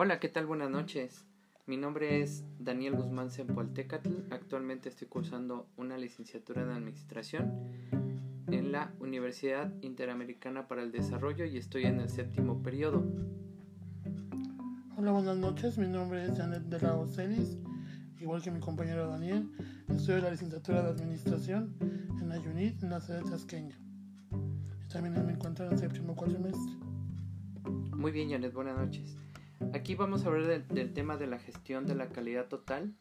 Hola, ¿qué tal? Buenas noches. Mi nombre es Daniel Guzmán Sempoaltecatl. Actualmente estoy cursando una licenciatura de Administración en la Universidad Interamericana para el Desarrollo y estoy en el séptimo periodo. Hola, buenas noches. Mi nombre es Janet de la Ocelis. Igual que mi compañero Daniel, estudio la licenciatura de Administración en la UNIT en la de Tasqueña. También me encuentro en el séptimo cuatrimestre. Muy bien, Janet, buenas noches. Aquí vamos a hablar del, tema de la gestión de la calidad total.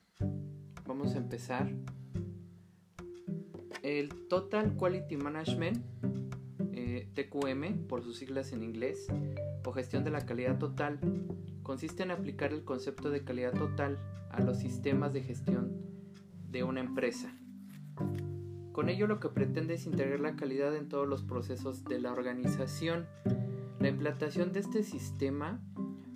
Vamos a empezar. El Total Quality Management, eh, TQM por sus siglas en inglés, o gestión de la calidad total, consiste en aplicar el concepto de calidad total a los sistemas de gestión de una empresa. Con ello lo que pretende es integrar la calidad en todos los procesos de la organización. La implantación de este sistema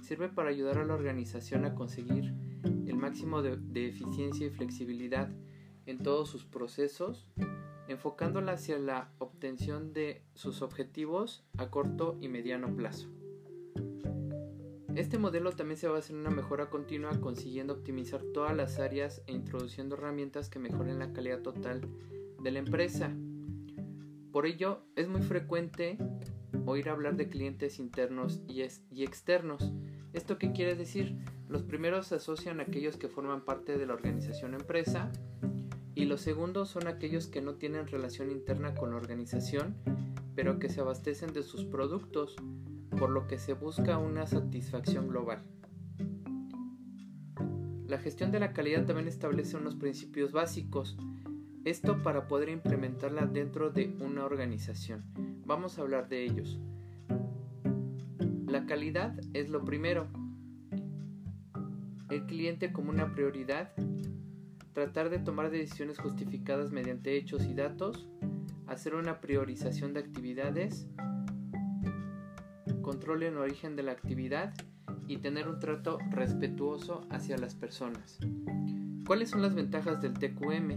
sirve para ayudar a la organización a conseguir el máximo de, eficiencia y flexibilidad en todos sus procesos, enfocándola hacia la obtención de sus objetivos a corto y mediano plazo. Este modelo también se basa en una mejora continua consiguiendo optimizar todas las áreas e introduciendo herramientas que mejoren la calidad total de la empresa. Por ello, es muy frecuente oír hablar de clientes internos y, externos, ¿Esto qué quiere decir? Los primeros se asocian a aquellos que forman parte de la organización empresa y los segundos son aquellos que no tienen relación interna con la organización, pero que se abastecen de sus productos, por lo que se busca una satisfacción global. La gestión de la calidad también establece unos principios básicos, esto para poder implementarla dentro de una organización. Vamos a hablar de ellos. La calidad es lo primero. El cliente como una prioridad. Tratar de tomar decisiones justificadas mediante hechos y datos. Hacer una priorización de actividades. Control en origen de la actividad. Y tener un trato respetuoso hacia las personas. ¿Cuáles son las ventajas del TQM?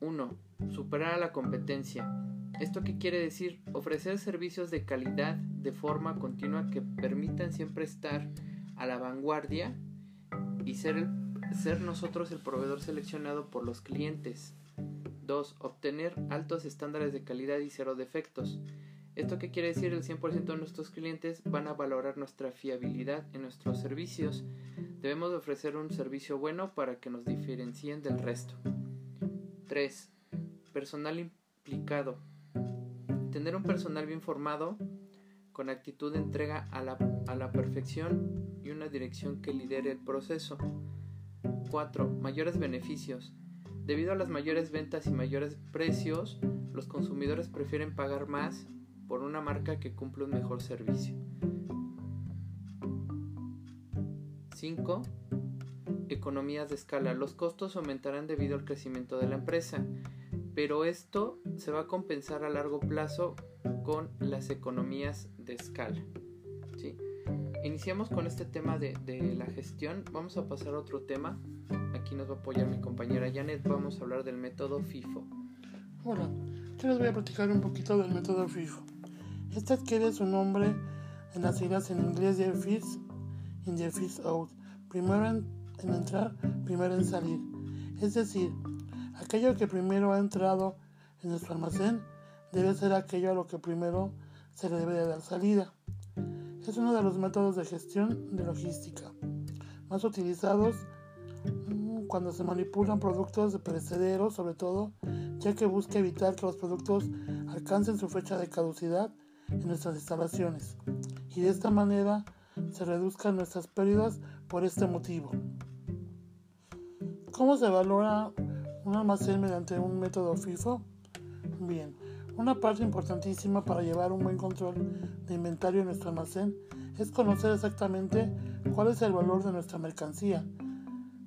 1. Superar a la competencia. ¿Esto qué quiere decir? Ofrecer servicios de calidad de forma continua que permitan siempre estar a la vanguardia y ser, ser nosotros el proveedor seleccionado por los clientes. 2. Obtener altos estándares de calidad y cero defectos. ¿Esto qué quiere decir? El 100% de nuestros clientes van a valorar nuestra fiabilidad en nuestros servicios. Debemos de ofrecer un servicio bueno para que nos diferencien del resto. 3. Personal implicado. Tener un personal bien formado, con actitud de entrega a la, a la perfección y una dirección que lidere el proceso. 4. Mayores beneficios. Debido a las mayores ventas y mayores precios, los consumidores prefieren pagar más por una marca que cumple un mejor servicio. 5. Economías de escala. Los costos aumentarán debido al crecimiento de la empresa pero esto se va a compensar a largo plazo con las economías de escala. ¿sí? Iniciamos con este tema de, la gestión. Vamos a pasar a otro tema. Aquí nos va a apoyar mi compañera Janet. Vamos a hablar del método FIFO. Hola, yo les voy a platicar un poquito del método FIFO. Este adquiere su nombre en las siglas en inglés de First in the First Out. Primero en entrar, primero en salir. Es decir, Aquello que primero ha entrado en nuestro almacén debe ser aquello a lo que primero se le debe de dar salida. Es uno de los métodos de gestión de logística más utilizados mm, cuando se manipulan productos de perecederos, sobre todo, ya que busca evitar que los productos alcancen su fecha de caducidad en nuestras instalaciones y de esta manera se reduzcan nuestras pérdidas por este motivo. ¿Cómo se valora un almacén mediante un método FIFO? Bien, una parte importantísima para llevar un buen control de inventario en nuestro almacén es conocer exactamente cuál es el valor de nuestra mercancía.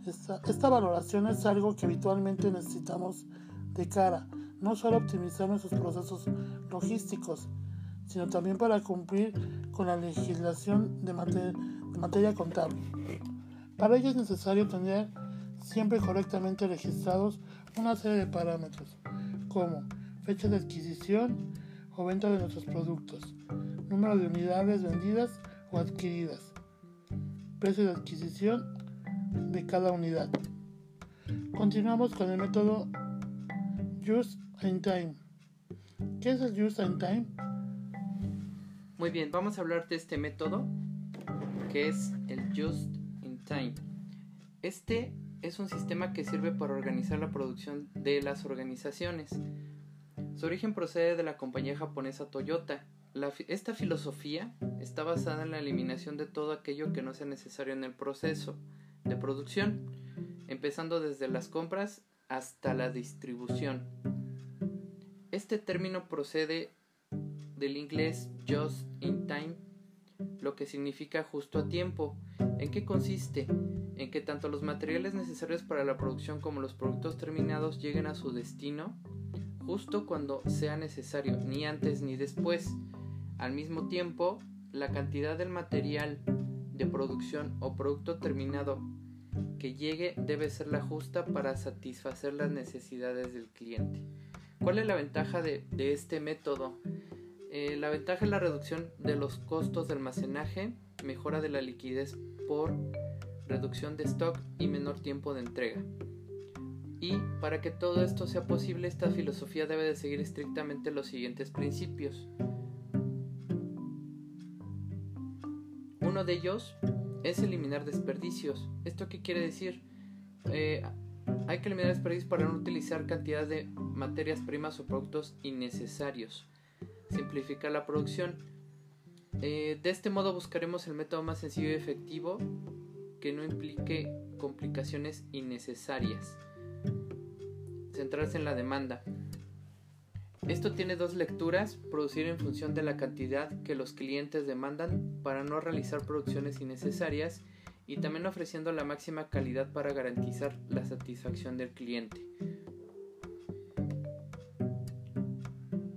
Esta, esta valoración es algo que habitualmente necesitamos de cara, no solo optimizar nuestros procesos logísticos, sino también para cumplir con la legislación de, de materia contable. Para ello es necesario tener siempre correctamente registrados una serie de parámetros, como fecha de adquisición o venta de nuestros productos, número de unidades vendidas o adquiridas, precio de adquisición de cada unidad. Continuamos con el método Just in Time. ¿Qué es el Just in Time? Muy bien, vamos a hablar de este método que es el Just in Time. Este es un sistema que sirve para organizar la producción de las organizaciones. Su origen procede de la compañía japonesa Toyota. esta filosofía está basada en la eliminación de todo aquello que no sea necesario en el proceso de producción, empezando desde las compras hasta la distribución. Este término procede del inglés just in time, lo que significa justo a tiempo. ¿En qué consiste? En que tanto los materiales necesarios para la producción como los productos terminados lleguen a su destino justo cuando sea necesario, ni antes ni después. Al mismo tiempo, la cantidad del material de producción o producto terminado que llegue debe ser la justa para satisfacer las necesidades del cliente. ¿Cuál es la ventaja de, este método? Eh, la ventaja es la reducción de los costos de almacenaje, mejora de la liquidez por reducción de stock y menor tiempo de entrega. Y para que todo esto sea posible, esta filosofía debe de seguir estrictamente los siguientes principios. Uno de ellos es eliminar desperdicios. ¿Esto qué quiere decir? Eh, hay que eliminar desperdicios para no utilizar cantidad de materias primas o productos innecesarios. Simplificar la producción. Eh, de este modo buscaremos el método más sencillo y efectivo que no implique complicaciones innecesarias centrarse en la demanda. Esto tiene dos lecturas, producir en función de la cantidad que los clientes demandan para no realizar producciones innecesarias y también ofreciendo la máxima calidad para garantizar la satisfacción del cliente.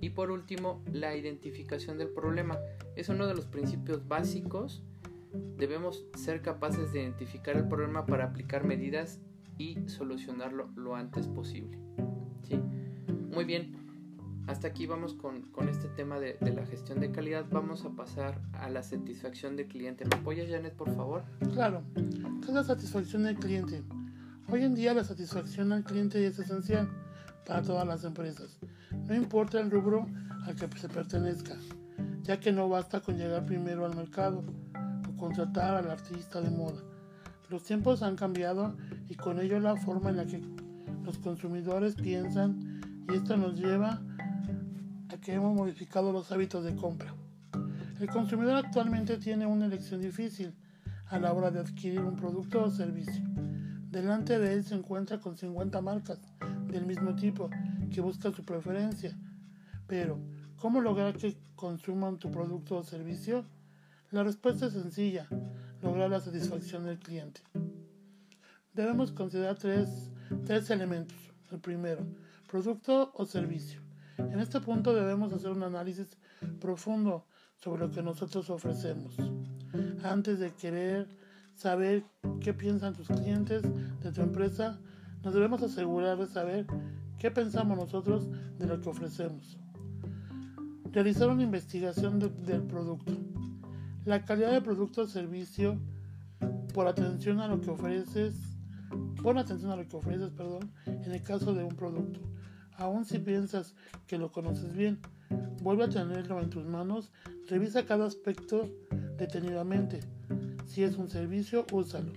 Y por último, la identificación del problema. Es uno de los principios básicos. Debemos ser capaces de identificar el problema para aplicar medidas y solucionarlo lo antes posible. ¿Sí? Muy bien, hasta aquí vamos con, con este tema de, de, la gestión de calidad. Vamos a pasar a la satisfacción del cliente. ¿Me apoyas, Janet, por favor? Claro, ¿qué es la satisfacción del cliente? Hoy en día la satisfacción al cliente es esencial para todas las empresas. No importa el rubro al que se pertenezca, ya que no basta con llegar primero al mercado o contratar al artista de moda los tiempos han cambiado y con ello la forma en la que los consumidores piensan y esto nos lleva a que hemos modificado los hábitos de compra. El consumidor actualmente tiene una elección difícil a la hora de adquirir un producto o servicio. Delante de él se encuentra con 50 marcas del mismo tipo que buscan su preferencia. Pero, ¿cómo lograr que consuman tu producto o servicio? La respuesta es sencilla lograr la satisfacción del cliente. Debemos considerar tres, tres elementos. El primero, producto o servicio. En este punto debemos hacer un análisis profundo sobre lo que nosotros ofrecemos. Antes de querer saber qué piensan tus clientes de tu empresa, nos debemos asegurar de saber qué pensamos nosotros de lo que ofrecemos. Realizar una investigación del producto. La calidad del producto o servicio por atención a lo que ofreces, pon atención a lo que ofreces, perdón, en el caso de un producto. Aun si piensas que lo conoces bien, vuelve a tenerlo en tus manos, revisa cada aspecto detenidamente. Si es un servicio, úsalo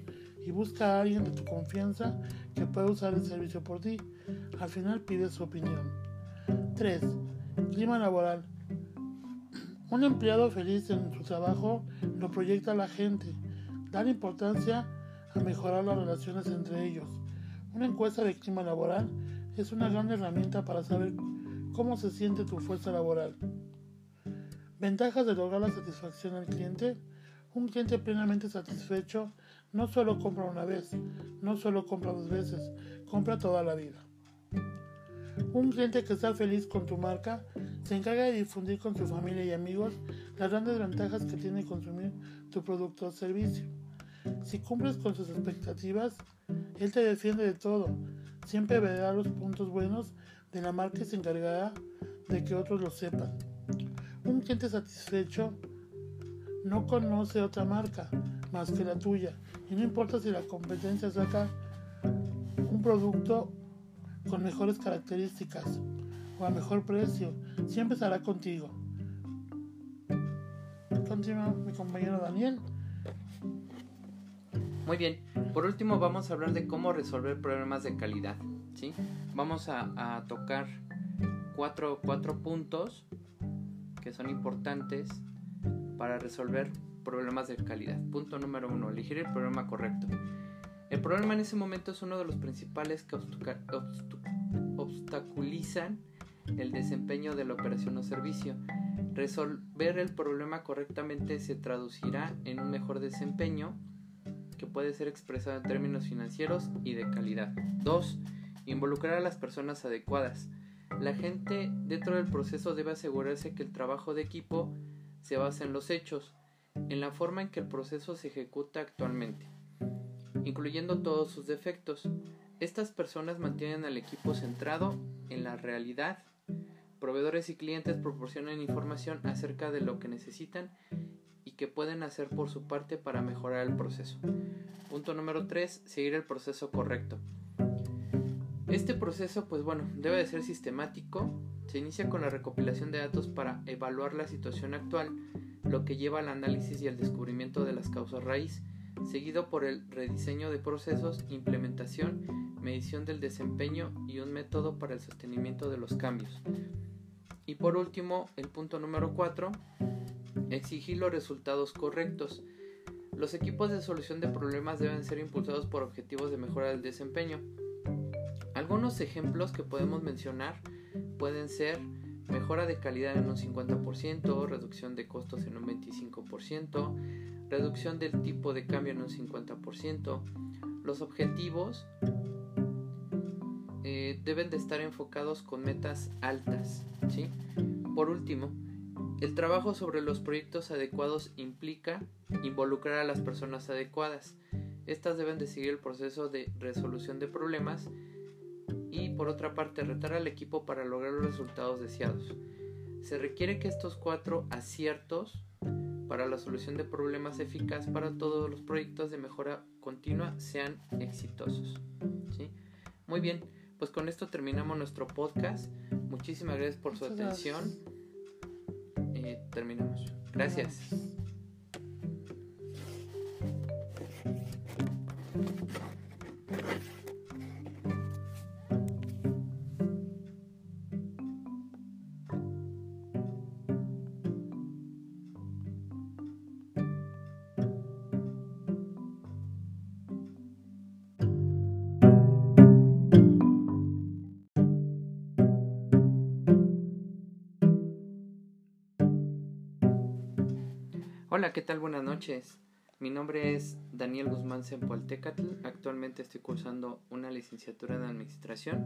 y busca a alguien de tu confianza que pueda usar el servicio por ti. Al final pide su opinión. 3. Clima laboral. Un empleado feliz en su trabajo lo proyecta a la gente. Dar importancia a mejorar las relaciones entre ellos. Una encuesta de clima laboral es una gran herramienta para saber cómo se siente tu fuerza laboral. Ventajas de lograr la satisfacción al cliente. Un cliente plenamente satisfecho no solo compra una vez, no solo compra dos veces, compra toda la vida. Un cliente que está feliz con tu marca se encarga de difundir con su familia y amigos las grandes ventajas que tiene consumir tu producto o servicio. Si cumples con sus expectativas, él te defiende de todo. Siempre verá los puntos buenos de la marca y se encargará de que otros lo sepan. Un cliente satisfecho no conoce otra marca, más que la tuya. Y no importa si la competencia saca un producto con mejores características o a mejor precio, siempre estará contigo. Continúa mi compañero Daniel. Muy bien, por último vamos a hablar de cómo resolver problemas de calidad. ¿sí? Vamos a, tocar cuatro, cuatro puntos que son importantes para resolver problemas de calidad. Punto número uno, elegir el problema correcto. El problema en ese momento es uno de los principales que obstaculizan el desempeño de la operación o servicio. Resolver el problema correctamente se traducirá en un mejor desempeño que puede ser expresado en términos financieros y de calidad. 2. Involucrar a las personas adecuadas. La gente dentro del proceso debe asegurarse que el trabajo de equipo se basa en los hechos, en la forma en que el proceso se ejecuta actualmente, incluyendo todos sus defectos. Estas personas mantienen al equipo centrado en la realidad. Proveedores y clientes proporcionan información acerca de lo que necesitan que pueden hacer por su parte para mejorar el proceso. Punto número 3. Seguir el proceso correcto. Este proceso, pues bueno, debe de ser sistemático. Se inicia con la recopilación de datos para evaluar la situación actual, lo que lleva al análisis y al descubrimiento de las causas raíz, seguido por el rediseño de procesos, implementación, medición del desempeño y un método para el sostenimiento de los cambios. Y por último, el punto número 4, exigir los resultados correctos. Los equipos de solución de problemas deben ser impulsados por objetivos de mejora del desempeño. Algunos ejemplos que podemos mencionar pueden ser mejora de calidad en un 50%, reducción de costos en un 25%, reducción del tipo de cambio en un 50%. Los objetivos eh, deben de estar enfocados con metas altas. ¿sí? Por último, el trabajo sobre los proyectos adecuados implica involucrar a las personas adecuadas. Estas deben de seguir el proceso de resolución de problemas y por otra parte retar al equipo para lograr los resultados deseados. Se requiere que estos cuatro aciertos para la solución de problemas eficaz para todos los proyectos de mejora continua sean exitosos. ¿sí? Muy bien, pues con esto terminamos nuestro podcast. Muchísimas gracias por su atención. Terminamos. Gracias. Hola, ¿qué tal? Buenas noches. Mi nombre es Daniel Guzmán Sempualtecatl. Actualmente estoy cursando una licenciatura en Administración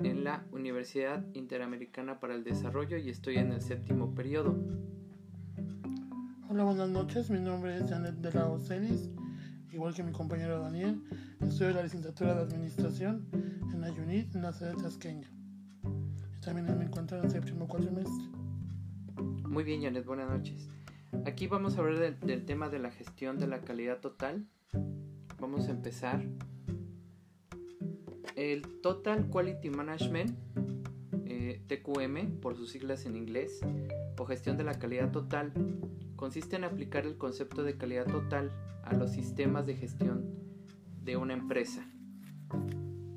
en la Universidad Interamericana para el Desarrollo y estoy en el séptimo periodo. Hola, buenas noches. Mi nombre es Janet de la Ocelis. Igual que mi compañero Daniel, estoy en la licenciatura de Administración en la UNIT en la sede de Tasqueña. También me encuentro en el séptimo cuatrimestre. Muy bien, Janet, buenas noches. Aquí vamos a hablar del, tema de la gestión de la calidad total. Vamos a empezar. El Total Quality Management, eh, TQM por sus siglas en inglés, o gestión de la calidad total, consiste en aplicar el concepto de calidad total a los sistemas de gestión de una empresa.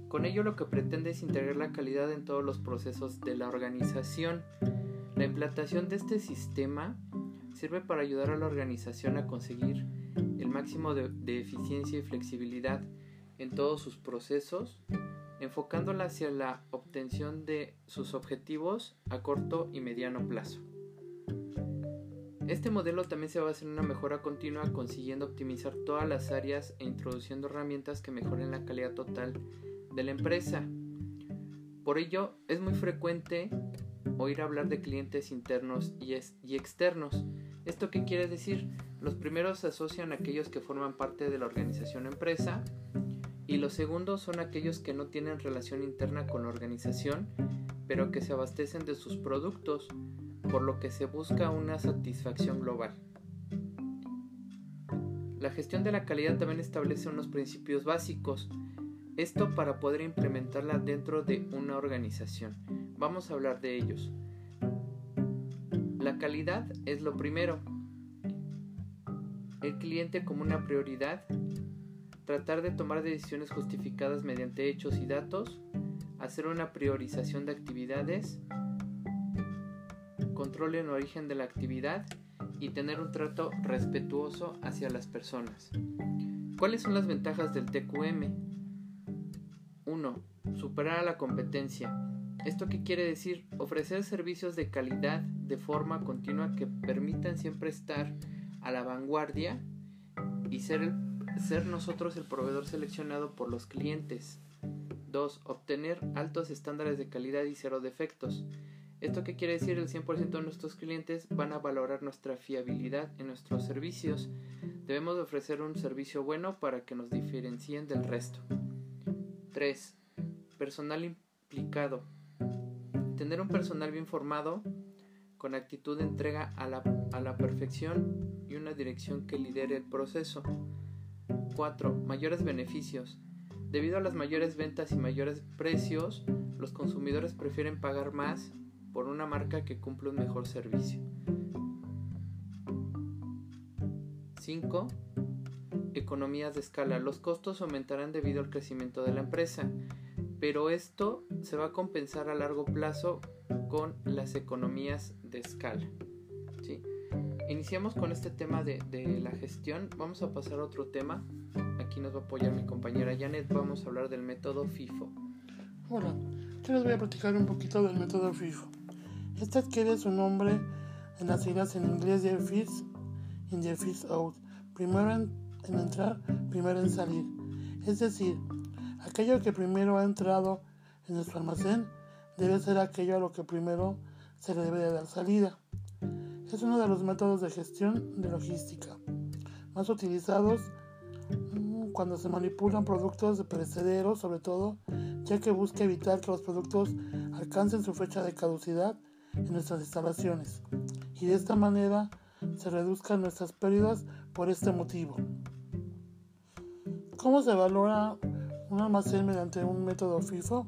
Con ello lo que pretende es integrar la calidad en todos los procesos de la organización. La implantación de este sistema sirve para ayudar a la organización a conseguir el máximo de, eficiencia y flexibilidad en todos sus procesos, enfocándola hacia la obtención de sus objetivos a corto y mediano plazo. Este modelo también se basa en una mejora continua consiguiendo optimizar todas las áreas e introduciendo herramientas que mejoren la calidad total de la empresa. Por ello, es muy frecuente oír hablar de clientes internos y, externos, ¿Esto qué quiere decir? Los primeros se asocian a aquellos que forman parte de la organización empresa y los segundos son aquellos que no tienen relación interna con la organización, pero que se abastecen de sus productos, por lo que se busca una satisfacción global. La gestión de la calidad también establece unos principios básicos. Esto para poder implementarla dentro de una organización. Vamos a hablar de ellos. La calidad es lo primero. El cliente como una prioridad. Tratar de tomar decisiones justificadas mediante hechos y datos. Hacer una priorización de actividades. Control en origen de la actividad y tener un trato respetuoso hacia las personas. ¿Cuáles son las ventajas del TQM? 1. Superar a la competencia. ¿Esto qué quiere decir? Ofrecer servicios de calidad de forma continua que permitan siempre estar a la vanguardia y ser, ser nosotros el proveedor seleccionado por los clientes. 2. Obtener altos estándares de calidad y cero defectos. ¿Esto qué quiere decir? El 100% de nuestros clientes van a valorar nuestra fiabilidad en nuestros servicios. Debemos ofrecer un servicio bueno para que nos diferencien del resto. 3. Personal implicado. Tener un personal bien formado, con actitud de entrega a la, a la perfección y una dirección que lidere el proceso. 4. Mayores beneficios. Debido a las mayores ventas y mayores precios, los consumidores prefieren pagar más por una marca que cumple un mejor servicio. 5. Economías de escala. Los costos aumentarán debido al crecimiento de la empresa, pero esto se va a compensar a largo plazo con las economías de escala. ¿sí? Iniciamos con este tema de, de, la gestión. Vamos a pasar a otro tema. Aquí nos va a apoyar mi compañera Janet. Vamos a hablar del método FIFO. Hola, yo les voy a platicar un poquito del método FIFO. Este adquiere su nombre en las siglas en inglés de First in the First Out. Primero en, en entrar, primero en salir. Es decir, aquello que primero ha entrado en nuestro almacén debe ser aquello a lo que primero se le debe de dar salida. Es uno de los métodos de gestión de logística más utilizados mm, cuando se manipulan productos de perecederos, sobre todo, ya que busca evitar que los productos alcancen su fecha de caducidad en nuestras instalaciones y de esta manera se reduzcan nuestras pérdidas por este motivo. ¿Cómo se valora un almacén mediante un método FIFO?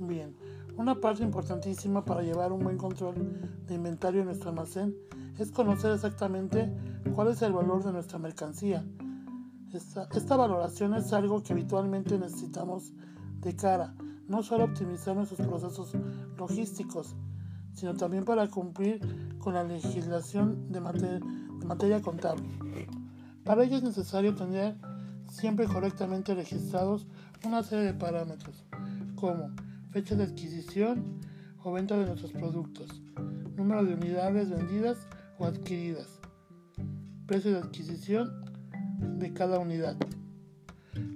Bien, una parte importantísima para llevar un buen control de inventario en nuestro almacén es conocer exactamente cuál es el valor de nuestra mercancía. Esta, esta valoración es algo que habitualmente necesitamos de cara, no solo optimizar nuestros procesos logísticos, sino también para cumplir con la legislación de, mater de materia contable. Para ello es necesario tener siempre correctamente registrados una serie de parámetros, como fecha de adquisición o venta de nuestros productos, número de unidades vendidas o adquiridas, precio de adquisición de cada unidad.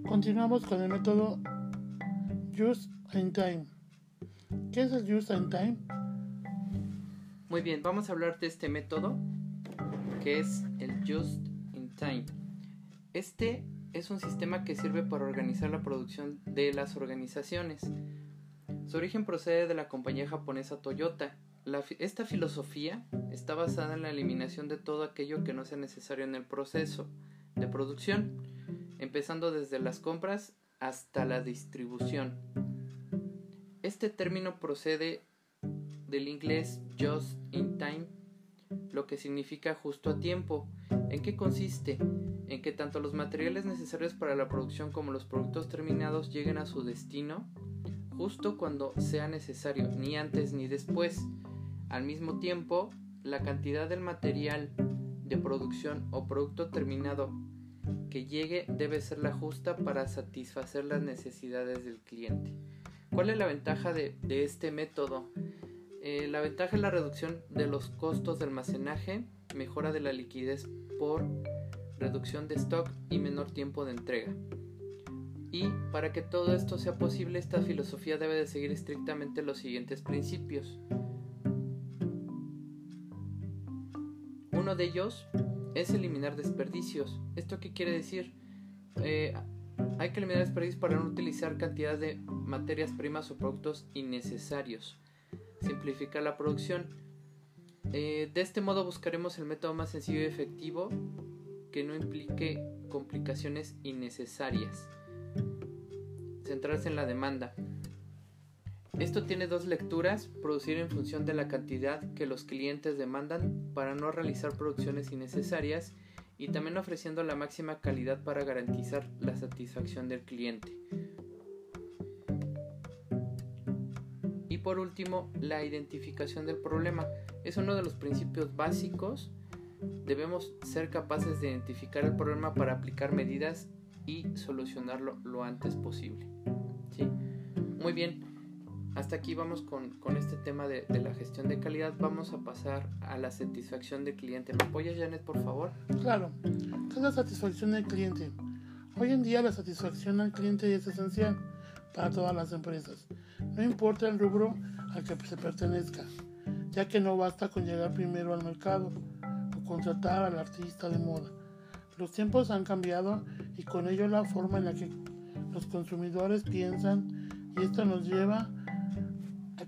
Continuamos con el método Just in Time. ¿Qué es el Just in Time? Muy bien, vamos a hablar de este método que es el Just in Time. Este es un sistema que sirve para organizar la producción de las organizaciones. Su origen procede de la compañía japonesa Toyota. Esta filosofía está basada en la eliminación de todo aquello que no sea necesario en el proceso de producción, empezando desde las compras hasta la distribución. Este término procede del inglés just in time, lo que significa justo a tiempo. ¿En qué consiste? En que tanto los materiales necesarios para la producción como los productos terminados lleguen a su destino justo cuando sea necesario, ni antes ni después. Al mismo tiempo, la cantidad del material de producción o producto terminado que llegue debe ser la justa para satisfacer las necesidades del cliente. ¿Cuál es la ventaja de, de este método? Eh, la ventaja es la reducción de los costos de almacenaje, mejora de la liquidez por reducción de stock y menor tiempo de entrega. Y para que todo esto sea posible, esta filosofía debe de seguir estrictamente los siguientes principios. Uno de ellos es eliminar desperdicios. ¿Esto qué quiere decir? Eh, hay que eliminar desperdicios para no utilizar cantidad de materias primas o productos innecesarios simplificar la producción. Eh, de este modo buscaremos el método más sencillo y efectivo que no implique complicaciones innecesarias. Centrarse en la demanda. Esto tiene dos lecturas, producir en función de la cantidad que los clientes demandan para no realizar producciones innecesarias y también ofreciendo la máxima calidad para garantizar la satisfacción del cliente. Y por último, la identificación del problema. Es uno de los principios básicos. Debemos ser capaces de identificar el problema para aplicar medidas y solucionarlo lo antes posible. ¿Sí? Muy bien, hasta aquí vamos con, este tema de, la gestión de calidad. Vamos a pasar a la satisfacción del cliente. ¿Me apoyas, Janet, por favor? Claro. ¿Qué es la satisfacción del cliente? Hoy en día la satisfacción al cliente es esencial para todas las empresas. No importa el rubro al que se pertenezca, ya que no basta con llegar primero al mercado o contratar al artista de moda. Los tiempos han cambiado y con ello la forma en la que los consumidores piensan y esto nos lleva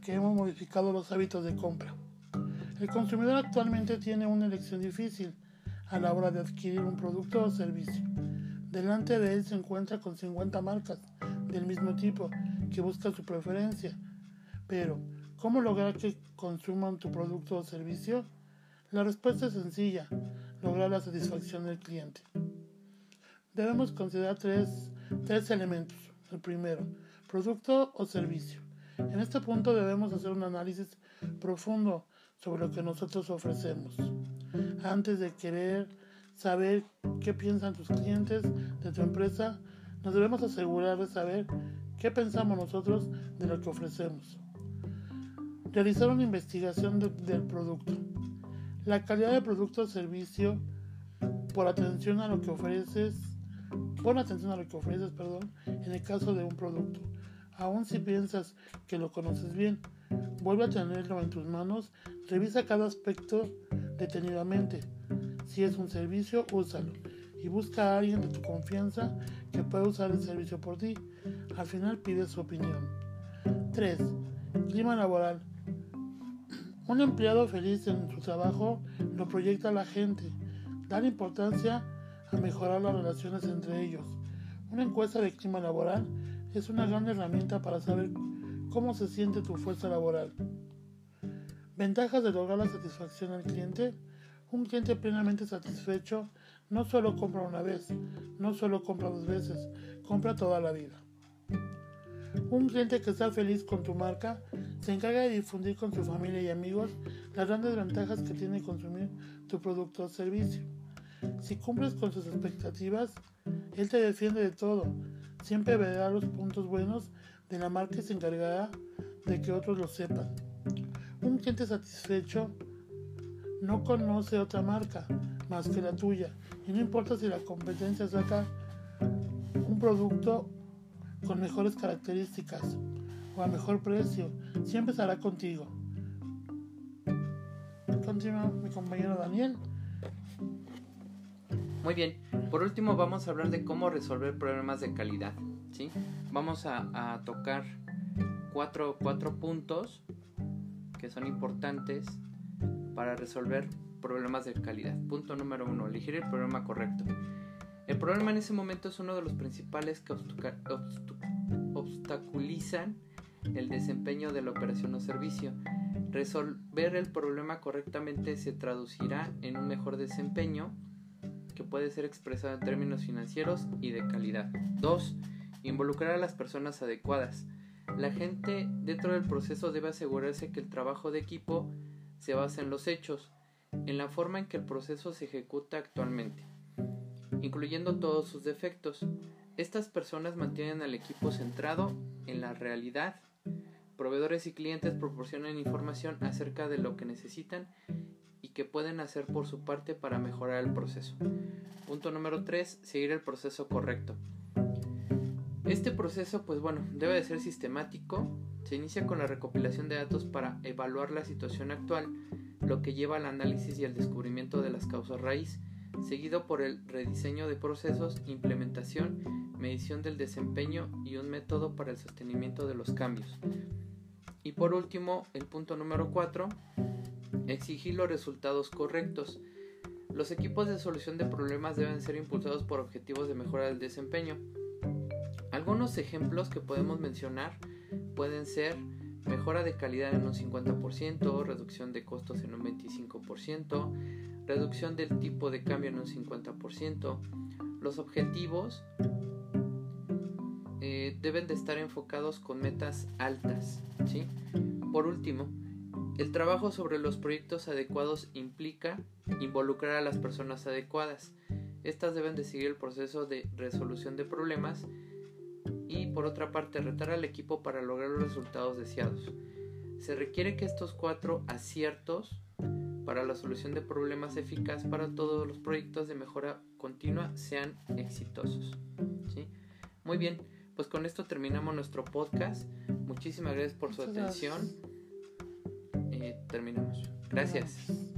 que hemos modificado los hábitos de compra. El consumidor actualmente tiene una elección difícil a la hora de adquirir un producto o servicio. Delante de él se encuentra con 50 marcas del mismo tipo que buscan su preferencia. Pero, ¿cómo lograr que consuman tu producto o servicio? La respuesta es sencilla, lograr la satisfacción del cliente. Debemos considerar tres, tres elementos. El primero, producto o servicio. En este punto debemos hacer un análisis profundo sobre lo que nosotros ofrecemos. Antes de querer saber qué piensan tus clientes de tu empresa, nos debemos asegurar de saber qué pensamos nosotros de lo que ofrecemos. Realizar una investigación del producto. La calidad del producto o servicio por atención a lo que ofreces, pon atención a lo que ofreces, perdón, en el caso de un producto. Aun si piensas que lo conoces bien, vuelve a tenerlo en tus manos, revisa cada aspecto detenidamente. Si es un servicio, úsalo y busca a alguien de tu confianza que pueda usar el servicio por ti. Al final pide su opinión. 3. Clima laboral. Un empleado feliz en su trabajo lo proyecta a la gente. Dar importancia a mejorar las relaciones entre ellos. Una encuesta de clima laboral es una gran herramienta para saber cómo se siente tu fuerza laboral. Ventajas de lograr la satisfacción al cliente. Un cliente plenamente satisfecho no solo compra una vez, no solo compra dos veces, compra toda la vida. Un cliente que está feliz con tu marca se encarga de difundir con su familia y amigos las grandes ventajas que tiene consumir tu producto o servicio. Si cumples con sus expectativas, él te defiende de todo, Siempre verá los puntos buenos de la marca y se encargará de que otros lo sepan. Un cliente satisfecho no conoce otra marca más que la tuya y no importa si la competencia saca un producto con mejores características o a mejor precio, siempre estará contigo. Continúa mi compañero Daniel. Muy bien, por último vamos a hablar de cómo resolver problemas de calidad. ¿sí? Vamos a, tocar cuatro, cuatro puntos que son importantes para resolver problemas de calidad. Punto número uno, elegir el problema correcto. El problema en ese momento es uno de los principales que obstaculizan el desempeño de la operación o servicio. Resolver el problema correctamente se traducirá en un mejor desempeño puede ser expresado en términos financieros y de calidad. 2. Involucrar a las personas adecuadas. La gente dentro del proceso debe asegurarse que el trabajo de equipo se basa en los hechos, en la forma en que el proceso se ejecuta actualmente, incluyendo todos sus defectos. Estas personas mantienen al equipo centrado en la realidad. Proveedores y clientes proporcionan información acerca de lo que necesitan que pueden hacer por su parte para mejorar el proceso. Punto número 3. Seguir el proceso correcto. Este proceso, pues bueno, debe de ser sistemático. Se inicia con la recopilación de datos para evaluar la situación actual, lo que lleva al análisis y al descubrimiento de las causas raíz, seguido por el rediseño de procesos, implementación, medición del desempeño y un método para el sostenimiento de los cambios. Y por último, el punto número 4, Exigir los resultados correctos. Los equipos de solución de problemas deben ser impulsados por objetivos de mejora del desempeño. Algunos ejemplos que podemos mencionar pueden ser mejora de calidad en un 50%, reducción de costos en un 25%, reducción del tipo de cambio en un 50%. Los objetivos eh, deben de estar enfocados con metas altas. ¿sí? Por último, el trabajo sobre los proyectos adecuados implica involucrar a las personas adecuadas. Estas deben de seguir el proceso de resolución de problemas y por otra parte retar al equipo para lograr los resultados deseados. Se requiere que estos cuatro aciertos para la solución de problemas eficaz para todos los proyectos de mejora continua sean exitosos. ¿sí? Muy bien, pues con esto terminamos nuestro podcast. Muchísimas gracias por su atención. Eh, terminamos. Gracias.